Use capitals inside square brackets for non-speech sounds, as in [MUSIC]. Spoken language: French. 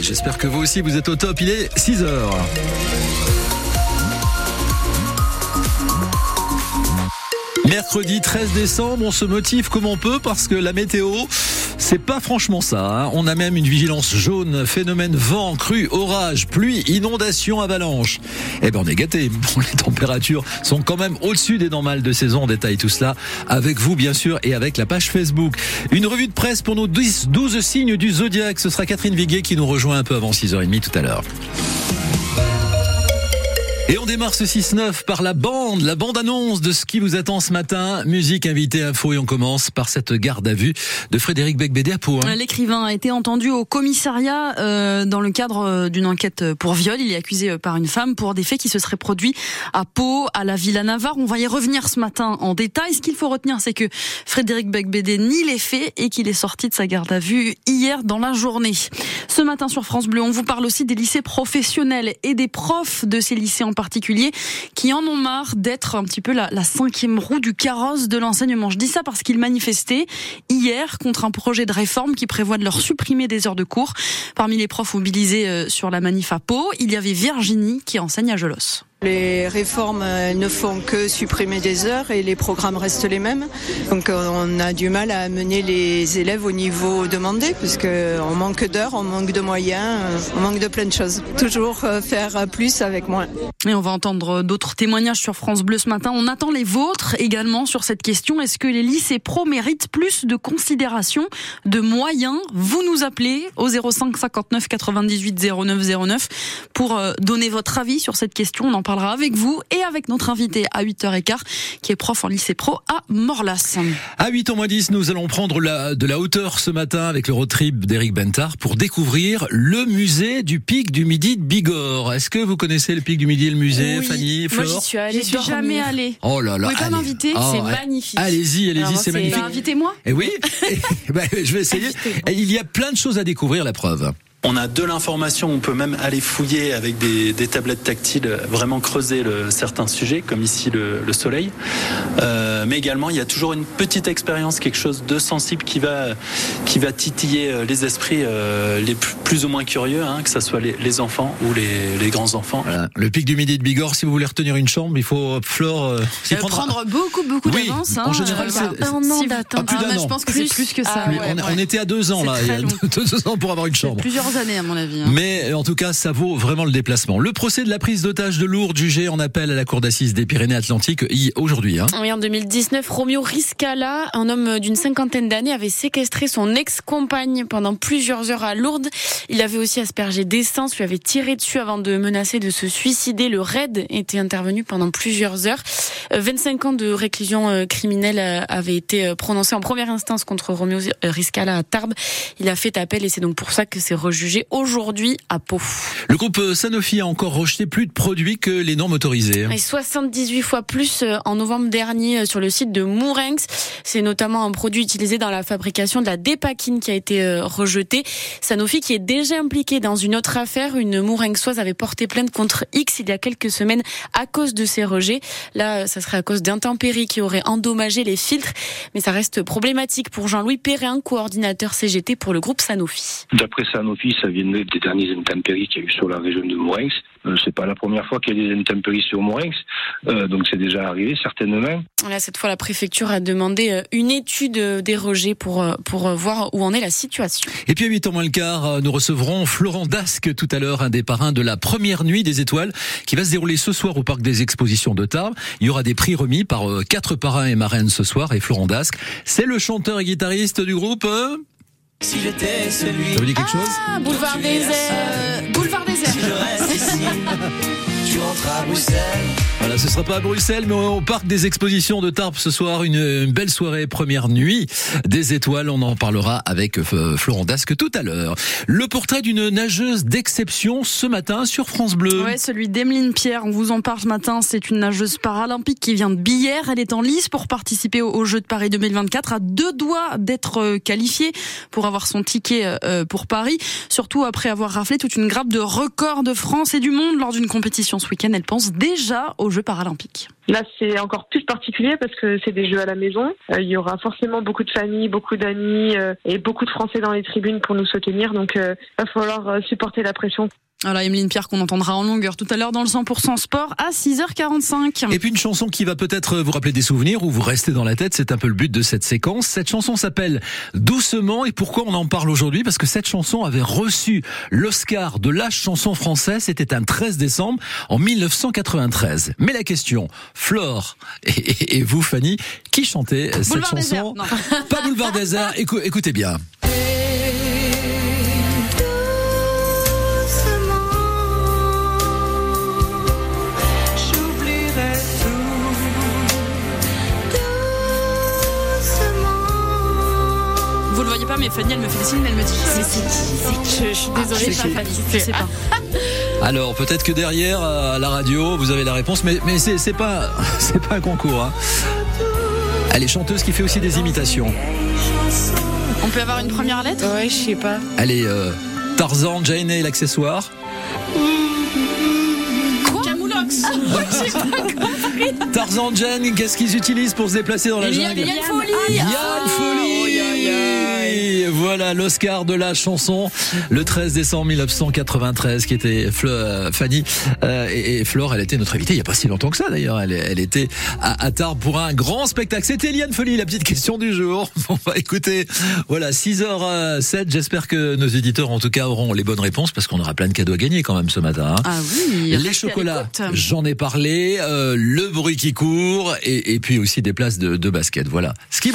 J'espère que vous aussi vous êtes au top. Il est 6 heures. Mercredi 13 décembre, on se motive comme on peut parce que la météo, c'est pas franchement ça. Hein. On a même une vigilance jaune, phénomène vent, crue, orage, pluie, inondation, avalanche. Eh ben on est gâté. [LAUGHS] les températures sont quand même au-dessus des normales de saison. On détaille tout cela avec vous bien sûr et avec la page Facebook. Une revue de presse pour nos 12 signes du zodiaque. Ce sera Catherine Viguet qui nous rejoint un peu avant 6h30 tout à l'heure. Et on démarre ce 6-9 par la bande, la bande-annonce de ce qui vous attend ce matin. Musique, invité, info et on commence par cette garde à vue de Frédéric Becbédé à Pau. Hein. L'écrivain a été entendu au commissariat euh, dans le cadre euh, d'une enquête pour viol. Il est accusé euh, par une femme pour des faits qui se seraient produits à Pau, à la Villa Navarre. On va y revenir ce matin en détail. Ce qu'il faut retenir, c'est que Frédéric Becbédé nie les faits et qu'il est sorti de sa garde à vue hier dans la journée. Ce matin sur France Bleu, on vous parle aussi des lycées professionnels et des profs de ces lycées en particulier qui en ont marre d'être un petit peu la, la cinquième roue du carrosse de l'enseignement. Je dis ça parce qu'ils manifestaient hier contre un projet de réforme qui prévoit de leur supprimer des heures de cours. Parmi les profs mobilisés euh, sur la manif à Pau, il y avait Virginie qui enseigne à Gelos. Les réformes ne font que supprimer des heures et les programmes restent les mêmes. Donc euh, on a du mal à amener les élèves au niveau demandé puisqu'on manque d'heures, on manque de moyens, euh, on manque de plein de choses. Toujours euh, faire plus avec moins. Et on va entendre d'autres témoignages sur France Bleu ce matin. On attend les vôtres également sur cette question. Est-ce que les lycées pro méritent plus de considération, de moyens? Vous nous appelez au 05 59 98 09 09 pour donner votre avis sur cette question. On parlera avec vous et avec notre invité à 8h15 qui est prof en lycée pro à Morlas. À 8h moins 10, nous allons prendre la, de la hauteur ce matin avec le road trip d'Éric Bentard pour découvrir le musée du pic du Midi de Bigorre. Est-ce que vous connaissez le pic du Midi, le musée, Fanny, Flore Moi, j'y suis allée. suis jamais allée. Oh là là. Vous pouvez pas m'inviter oh, C'est magnifique. Allez-y, allez-y, c'est magnifique. Bah, invitez-moi. Et eh oui, bah, [LAUGHS] je vais essayer. Il y a plein de choses à découvrir, la preuve. On a de l'information, on peut même aller fouiller avec des, des tablettes tactiles, vraiment creuser le, certains sujets, comme ici le, le soleil. Euh, mais également, il y a toujours une petite expérience, quelque chose de sensible qui va, qui va titiller euh, les esprits euh, les plus, ou moins curieux, hein, que ce soit les, les, enfants ou les, les grands enfants. Le pic du midi de Bigorre, si vous voulez retenir une chambre, il faut, Flore, euh, prendre... prendre... beaucoup, beaucoup oui, d'avance. Hein, en général, c'est un an d'attente. Ah, ah je pense que c'est plus que ça. Ah, on, on, était à deux ans là, il y a [LAUGHS] deux ans pour avoir une chambre. Plusieurs années à mon avis. Hein. Mais en tout cas, ça vaut vraiment le déplacement. Le procès de la prise d'otage de Lourdes jugé en appel à la cour d'assises des Pyrénées-Atlantiques aujourd'hui. Hein. Oui, en 2019, Romeo Riscala, un homme d'une cinquantaine d'années, avait séquestré son ex-compagne pendant plusieurs heures à Lourdes. Il avait aussi aspergé d'essence, lui avait tiré dessus avant de menacer de se suicider. Le raid était intervenu pendant plusieurs heures. 25 ans de réclusion euh, criminelle euh, avaient été euh, prononcés en première instance contre Romeo Riscala à Tarbes. Il a fait appel et c'est donc pour ça que c'est rejugé aujourd'hui à Pau. Le groupe Sanofi a encore rejeté plus de produits que les normes autorisées. Et 78 fois plus en novembre dernier sur le site de Mourenx. C'est notamment un produit utilisé dans la fabrication de la dépakine qui a été rejeté. Sanofi qui est déjà impliqué dans une autre affaire. Une Mourenxoise avait porté plainte contre X il y a quelques semaines à cause de ces rejets. Là, ça serait à cause d'intempéries qui auraient endommagé les filtres, mais ça reste problématique pour Jean-Louis Perrin, coordinateur CGT pour le groupe Sanofi. D'après Sanofi, ça vient des dernières intempéries qu'il y a eu sur la région de Mourenx. Euh, c'est pas la première fois qu'il y a des intempéries sur Mourenx, euh, donc c'est déjà arrivé certainement. Là, cette fois, la préfecture a demandé euh, une étude des rejets pour pour voir où en est la situation. Et puis à 8 ans moins le quart, nous recevrons Florent Dasque tout à l'heure, un des parrains de la première nuit des étoiles qui va se dérouler ce soir au parc des expositions de Tarbes. Il y aura des prix remis par quatre parrains et marraines ce soir et Florent Dasque, c'est le chanteur et guitariste du groupe. Si j'étais celui. Ça vous dit quelque chose ah, Boulevard des airs. Boulevard des airs. Si je reste ici, [LAUGHS] tu rentres à Bruxelles. Voilà, ce sera pas à Bruxelles, mais au parc des expositions de Tarbes ce soir, une, belle soirée, première nuit des étoiles. On en parlera avec euh, Florent Dasque tout à l'heure. Le portrait d'une nageuse d'exception ce matin sur France Bleu. Ouais, celui d'Emeline Pierre. On vous en parle ce matin. C'est une nageuse paralympique qui vient de Billère. Elle est en lice pour participer aux Jeux de Paris 2024, à deux doigts d'être euh, qualifiée pour avoir son ticket euh, pour Paris. Surtout après avoir raflé toute une grappe de records de France et du monde lors d'une compétition ce week-end, elle pense déjà aux Jeux paralympiques. Là, c'est encore plus particulier parce que c'est des jeux à la maison. Euh, il y aura forcément beaucoup de familles, beaucoup d'amis euh, et beaucoup de Français dans les tribunes pour nous soutenir. Donc, il va falloir supporter la pression. Voilà, Emeline Pierre qu'on entendra en longueur tout à l'heure dans le 100% sport à 6h45. Et puis une chanson qui va peut-être vous rappeler des souvenirs ou vous rester dans la tête, c'est un peu le but de cette séquence. Cette chanson s'appelle Doucement et pourquoi on en parle aujourd'hui? Parce que cette chanson avait reçu l'Oscar de la chanson française, c'était un 13 décembre en 1993. Mais la question, Flore [LAUGHS] et, vous Fanny, qui chantait cette chanson? Pas Boulevard des Arts, écoutez bien. Mais Fanny, elle me fait des signes, mais elle me dit C'est qui Je suis désolée, pas Fanny, je sais pas. [LAUGHS] Alors peut-être que derrière à la radio vous avez la réponse, mais, mais c'est pas [LAUGHS] c'est pas un concours. Hein. Elle est chanteuse qui fait aussi des imitations. On peut avoir une première lettre? Ouais, je sais pas. Elle est euh, Tarzan, Jane et l'accessoire. Quoi? Camoulox. [LAUGHS] Tarzan, Jane, qu'est-ce qu'ils utilisent pour se déplacer dans la jungle? Yann Folie Yann Folie voilà l'Oscar de la chanson le 13 décembre 1993 qui était euh, Fanny euh, et, Flore. Elle était notre invitée il n'y a pas si longtemps que ça d'ailleurs. Elle, était à, Tarbes pour un grand spectacle. C'était Eliane Folie, la petite question du jour. [LAUGHS] Bon bah écoutez, voilà 6h07. J'espère que nos éditeurs en tout cas auront les bonnes réponses parce qu'on aura plein de cadeaux à gagner quand même ce matin. Hein. Ah oui. Les chocolats, j'en ai parlé. Euh, le bruit qui court et, puis aussi des places de, de basket. Voilà. Ce qui